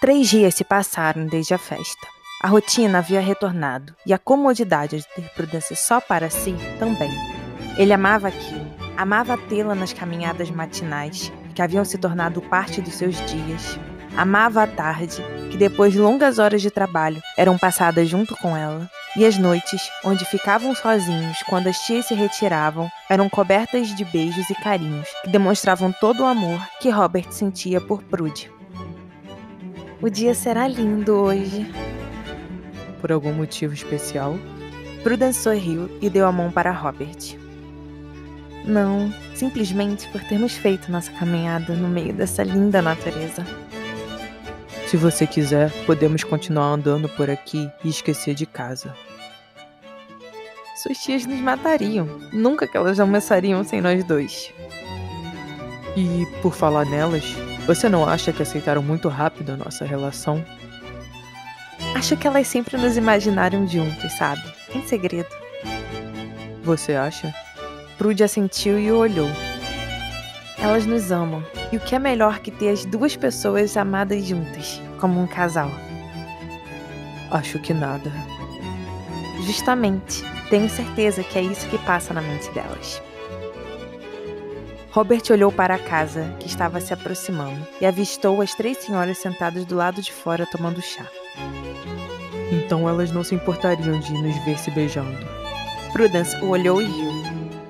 Três dias se passaram desde a festa. A rotina havia retornado e a comodidade de ter Prudence só para si também. Ele amava aquilo, amava tê-la nas caminhadas matinais, que haviam se tornado parte dos seus dias. Amava a tarde, que depois de longas horas de trabalho eram passadas junto com ela. E as noites, onde ficavam sozinhos quando as tias se retiravam, eram cobertas de beijos e carinhos que demonstravam todo o amor que Robert sentia por Prude. O dia será lindo hoje. Por algum motivo especial? Prudence sorriu e deu a mão para Robert. Não, simplesmente por termos feito nossa caminhada no meio dessa linda natureza. Se você quiser, podemos continuar andando por aqui e esquecer de casa. Suas tias nos matariam. Nunca que elas almoçariam sem nós dois. E, por falar nelas, você não acha que aceitaram muito rápido a nossa relação? Acho que elas sempre nos imaginaram juntos, sabe? Em segredo. Você acha? Prude assentiu e o olhou. Elas nos amam. E o que é melhor que ter as duas pessoas amadas juntas, como um casal? Acho que nada. Justamente. Tenho certeza que é isso que passa na mente delas. Robert olhou para a casa, que estava se aproximando, e avistou as três senhoras sentadas do lado de fora tomando chá. Então elas não se importariam de nos ver se beijando. Prudence o olhou e riu.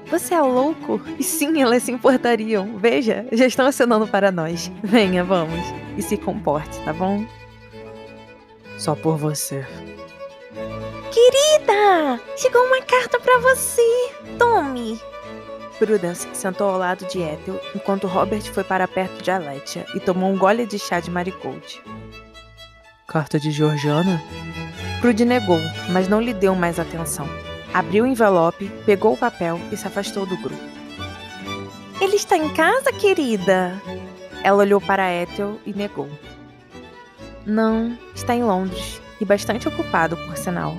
Você é louco? E sim, elas se importariam. Veja, já estão acenando para nós. Venha, vamos. E se comporte, tá bom? Só por você. Querida! Chegou uma carta para você. Prudence sentou ao lado de Ethel enquanto Robert foi para perto de Aletia e tomou um gole de chá de marigold. Carta de Georgiana? Prude negou, mas não lhe deu mais atenção. Abriu o envelope, pegou o papel e se afastou do grupo. Ele está em casa, querida? Ela olhou para Ethel e negou. Não, está em Londres e bastante ocupado, por sinal.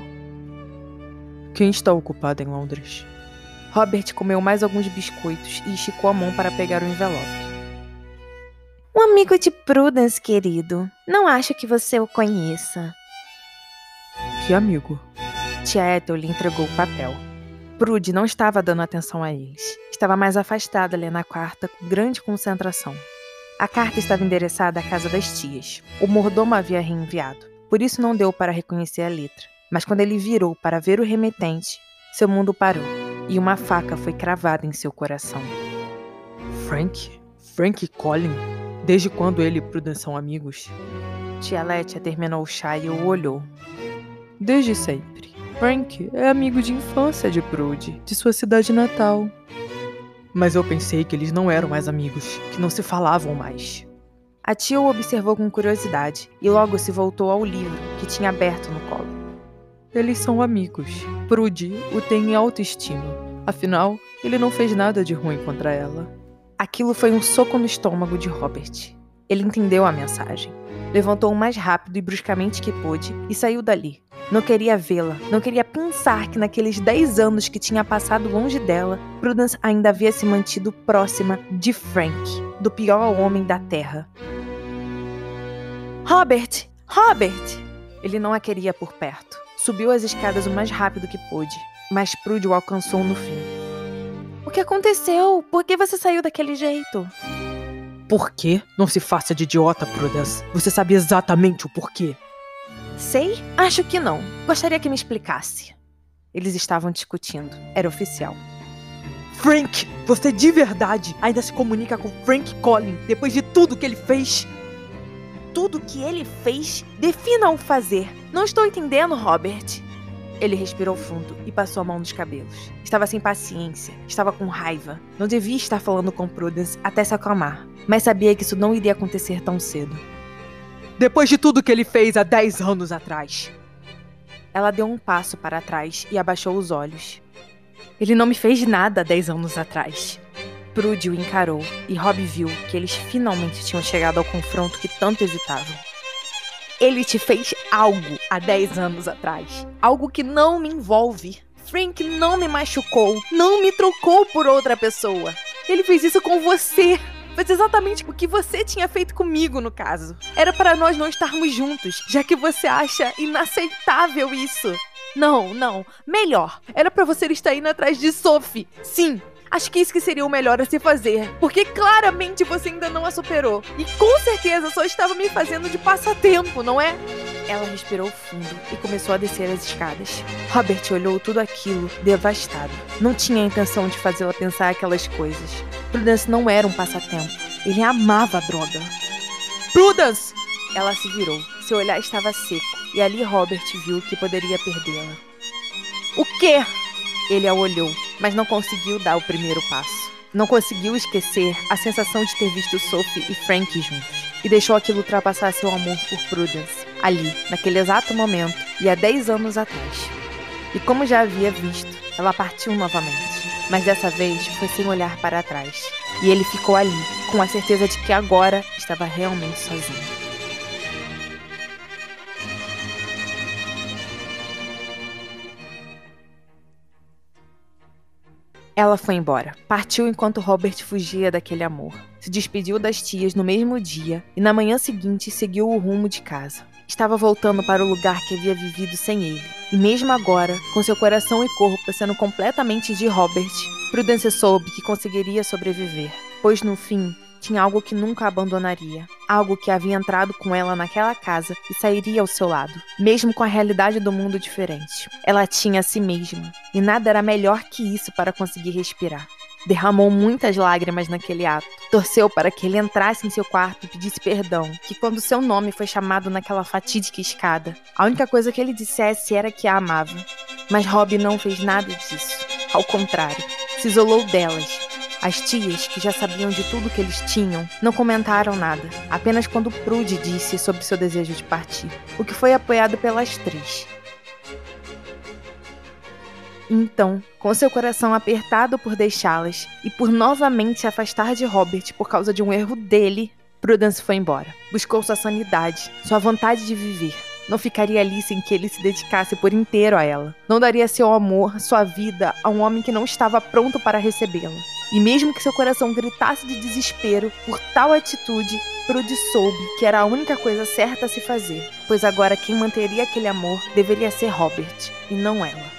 Quem está ocupado em Londres? Robert comeu mais alguns biscoitos e esticou a mão para pegar o envelope. Um amigo de Prudence, querido. Não acho que você o conheça. Que amigo? Tia Ethel lhe entregou o papel. Prude não estava dando atenção a eles. Estava mais afastada lendo a carta com grande concentração. A carta estava endereçada à casa das tias. O mordomo havia reenviado, por isso não deu para reconhecer a letra. Mas quando ele virou para ver o remetente, seu mundo parou e uma faca foi cravada em seu coração. Frank? Frank Collin? Desde quando ele e Prudence são amigos? Tia Letia terminou o chá e o olhou. Desde sempre. Frank é amigo de infância de Prude, de sua cidade natal. Mas eu pensei que eles não eram mais amigos, que não se falavam mais. A tia o observou com curiosidade e logo se voltou ao livro que tinha aberto no colo. Eles são amigos. Prude o tem em autoestima. Afinal, ele não fez nada de ruim contra ela. Aquilo foi um soco no estômago de Robert. Ele entendeu a mensagem. Levantou o mais rápido e bruscamente que pôde e saiu dali. Não queria vê-la, não queria pensar que naqueles 10 anos que tinha passado longe dela, Prudence ainda havia se mantido próxima de Frank, do pior homem da Terra. Robert! Robert! Ele não a queria por perto. Subiu as escadas o mais rápido que pôde, mas Prude o alcançou no fim. O que aconteceu? Por que você saiu daquele jeito? Por quê? Não se faça de idiota, Prudence. Você sabe exatamente o porquê. Sei? Acho que não. Gostaria que me explicasse. Eles estavam discutindo. Era oficial. Frank, você de verdade ainda se comunica com Frank Collin depois de tudo que ele fez? Tudo que ele fez? Defina o fazer. Não estou entendendo, Robert. Ele respirou fundo e passou a mão nos cabelos. Estava sem paciência, estava com raiva. Não devia estar falando com Prudence até se acalmar, mas sabia que isso não iria acontecer tão cedo. Depois de tudo que ele fez há 10 anos atrás. Ela deu um passo para trás e abaixou os olhos. Ele não me fez nada há 10 anos atrás. Prude o encarou e Rob viu que eles finalmente tinham chegado ao confronto que tanto evitavam. Ele te fez algo há 10 anos atrás. Algo que não me envolve. Frank não me machucou, não me trocou por outra pessoa. Ele fez isso com você. Fez exatamente o que você tinha feito comigo, no caso. Era para nós não estarmos juntos, já que você acha inaceitável isso. Não, não. Melhor. Era para você estar indo atrás de Sophie. Sim, Acho que isso que seria o melhor a se fazer, porque claramente você ainda não a superou. E com certeza só estava me fazendo de passatempo, não é? Ela respirou fundo e começou a descer as escadas. Robert olhou tudo aquilo, devastado. Não tinha a intenção de fazê-la pensar aquelas coisas. Prudence não era um passatempo. Ele amava a droga. Prudence! Ela se virou. Seu olhar estava seco, e ali Robert viu que poderia perdê-la. O quê? Ele a olhou, mas não conseguiu dar o primeiro passo. Não conseguiu esquecer a sensação de ter visto Sophie e Frank juntos. E deixou aquilo ultrapassar seu amor por Prudence, ali, naquele exato momento, e há 10 anos atrás. E como já havia visto, ela partiu novamente. Mas dessa vez foi sem olhar para trás. E ele ficou ali, com a certeza de que agora estava realmente sozinho. Ela foi embora. Partiu enquanto Robert fugia daquele amor. Se despediu das tias no mesmo dia e na manhã seguinte seguiu o rumo de casa. Estava voltando para o lugar que havia vivido sem ele. E mesmo agora, com seu coração e corpo sendo completamente de Robert, Prudence soube que conseguiria sobreviver, pois no fim tinha algo que nunca abandonaria, algo que havia entrado com ela naquela casa e sairia ao seu lado, mesmo com a realidade do mundo diferente. Ela tinha a si mesma, e nada era melhor que isso para conseguir respirar. Derramou muitas lágrimas naquele ato. Torceu para que ele entrasse em seu quarto e pedisse perdão, que quando seu nome foi chamado naquela fatídica escada, a única coisa que ele dissesse era que a amava. Mas Rob não fez nada disso. Ao contrário, se isolou delas, as tias, que já sabiam de tudo que eles tinham, não comentaram nada, apenas quando Prude disse sobre seu desejo de partir, o que foi apoiado pelas três. Então, com seu coração apertado por deixá-las e por novamente se afastar de Robert por causa de um erro dele, Prudence foi embora. Buscou sua sanidade, sua vontade de viver. Não ficaria ali sem que ele se dedicasse por inteiro a ela. Não daria seu amor, sua vida a um homem que não estava pronto para recebê-la. E mesmo que seu coração gritasse de desespero por tal atitude, Prude soube que era a única coisa certa a se fazer, pois agora quem manteria aquele amor deveria ser Robert e não ela.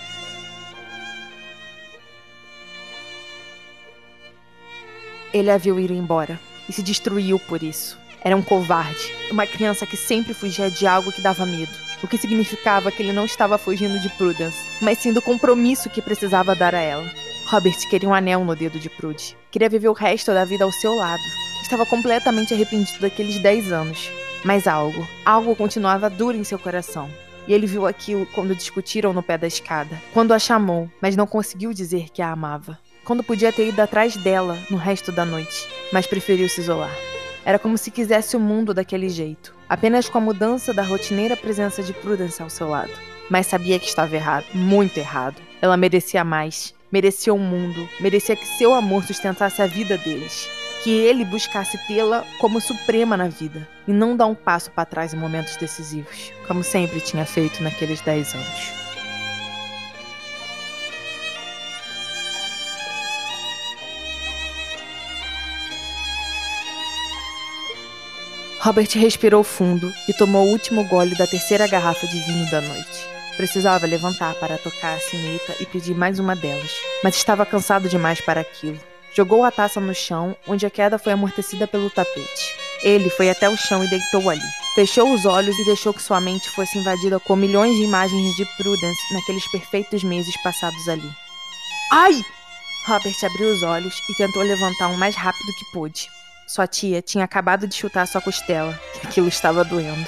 Ele a viu ir embora e se destruiu por isso. Era um covarde, uma criança que sempre fugia de algo que dava medo, o que significava que ele não estava fugindo de Prudence, mas sim do compromisso que precisava dar a ela. Robert queria um anel no dedo de Prude. Queria viver o resto da vida ao seu lado. Estava completamente arrependido daqueles 10 anos. Mas algo, algo continuava duro em seu coração. E ele viu aquilo quando discutiram no pé da escada. Quando a chamou, mas não conseguiu dizer que a amava. Quando podia ter ido atrás dela no resto da noite, mas preferiu se isolar. Era como se quisesse o mundo daquele jeito, apenas com a mudança da rotineira presença de Prudence ao seu lado. Mas sabia que estava errado, muito errado. Ela merecia mais, merecia o um mundo, merecia que seu amor sustentasse a vida deles, que ele buscasse tê-la como suprema na vida e não dar um passo para trás em momentos decisivos, como sempre tinha feito naqueles 10 anos. Robert respirou fundo e tomou o último gole da terceira garrafa de vinho da noite. Precisava levantar para tocar a sineta e pedir mais uma delas, mas estava cansado demais para aquilo. Jogou a taça no chão, onde a queda foi amortecida pelo tapete. Ele foi até o chão e deitou ali. Fechou os olhos e deixou que sua mente fosse invadida com milhões de imagens de Prudence naqueles perfeitos meses passados ali. Ai! Robert abriu os olhos e tentou levantar o mais rápido que pôde. Sua tia tinha acabado de chutar sua costela, aquilo estava doendo.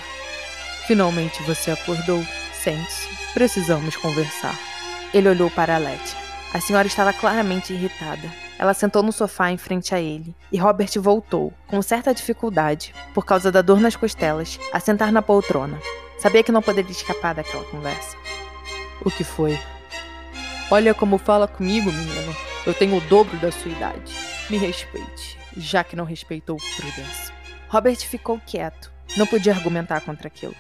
Finalmente você acordou. Sente-se. Precisamos conversar. Ele olhou para a Letty. A senhora estava claramente irritada. Ela sentou no sofá em frente a ele, e Robert voltou, com certa dificuldade, por causa da dor nas costelas, a sentar na poltrona. Sabia que não poderia escapar daquela conversa. O que foi? Olha como fala comigo, menino. Eu tenho o dobro da sua idade. Me respeite, já que não respeitou Prudence. Robert ficou quieto. Não podia argumentar contra aquilo.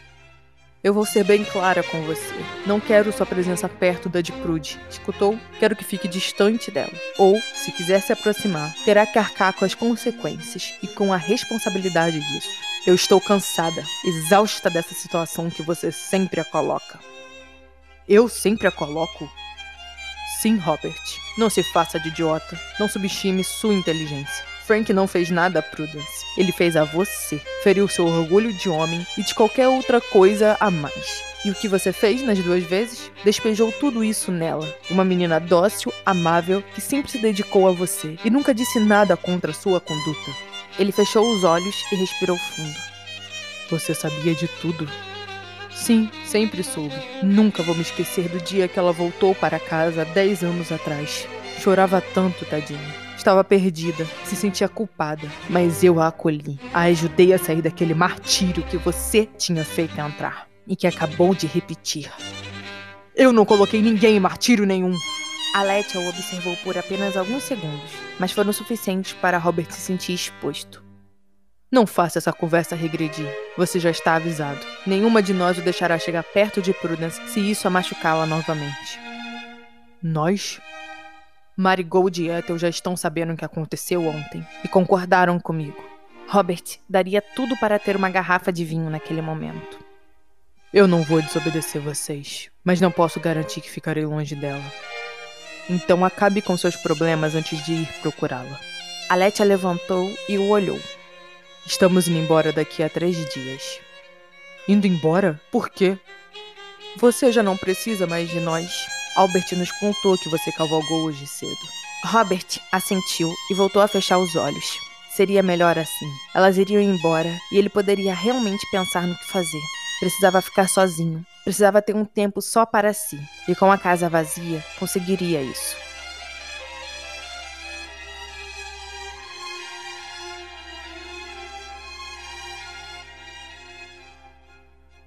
Eu vou ser bem clara com você. Não quero sua presença perto da de Prude. Escutou? Quero que fique distante dela. Ou, se quiser se aproximar, terá que arcar com as consequências e com a responsabilidade disso. Eu estou cansada, exausta dessa situação que você sempre a coloca. Eu sempre a coloco? Sim, Robert. Não se faça de idiota. Não subestime sua inteligência. Frank não fez nada a Prudence. Ele fez a você. Feriu seu orgulho de homem e de qualquer outra coisa a mais. E o que você fez nas duas vezes? Despejou tudo isso nela. Uma menina dócil, amável, que sempre se dedicou a você e nunca disse nada contra sua conduta. Ele fechou os olhos e respirou fundo. Você sabia de tudo. Sim, sempre soube. Nunca vou me esquecer do dia que ela voltou para casa dez anos atrás. Chorava tanto, tadinha. Estava perdida, se sentia culpada, mas eu a acolhi. A ajudei a sair daquele martírio que você tinha feito entrar e que acabou de repetir. Eu não coloquei ninguém em martírio nenhum. Aletia o observou por apenas alguns segundos, mas foram suficientes para Robert se sentir exposto. Não faça essa conversa regredir. Você já está avisado. Nenhuma de nós o deixará chegar perto de Prudence se isso a machucá-la novamente. Nós? Marigold e Ethel já estão sabendo o que aconteceu ontem e concordaram comigo. Robert daria tudo para ter uma garrafa de vinho naquele momento. Eu não vou desobedecer vocês, mas não posso garantir que ficarei longe dela. Então acabe com seus problemas antes de ir procurá-la. Aletia levantou e o olhou. Estamos indo embora daqui a três dias. Indo embora? Por quê? Você já não precisa mais de nós. Albert nos contou que você cavalgou hoje cedo. Robert assentiu e voltou a fechar os olhos. Seria melhor assim. Elas iriam embora e ele poderia realmente pensar no que fazer. Precisava ficar sozinho. Precisava ter um tempo só para si. E com a casa vazia, conseguiria isso.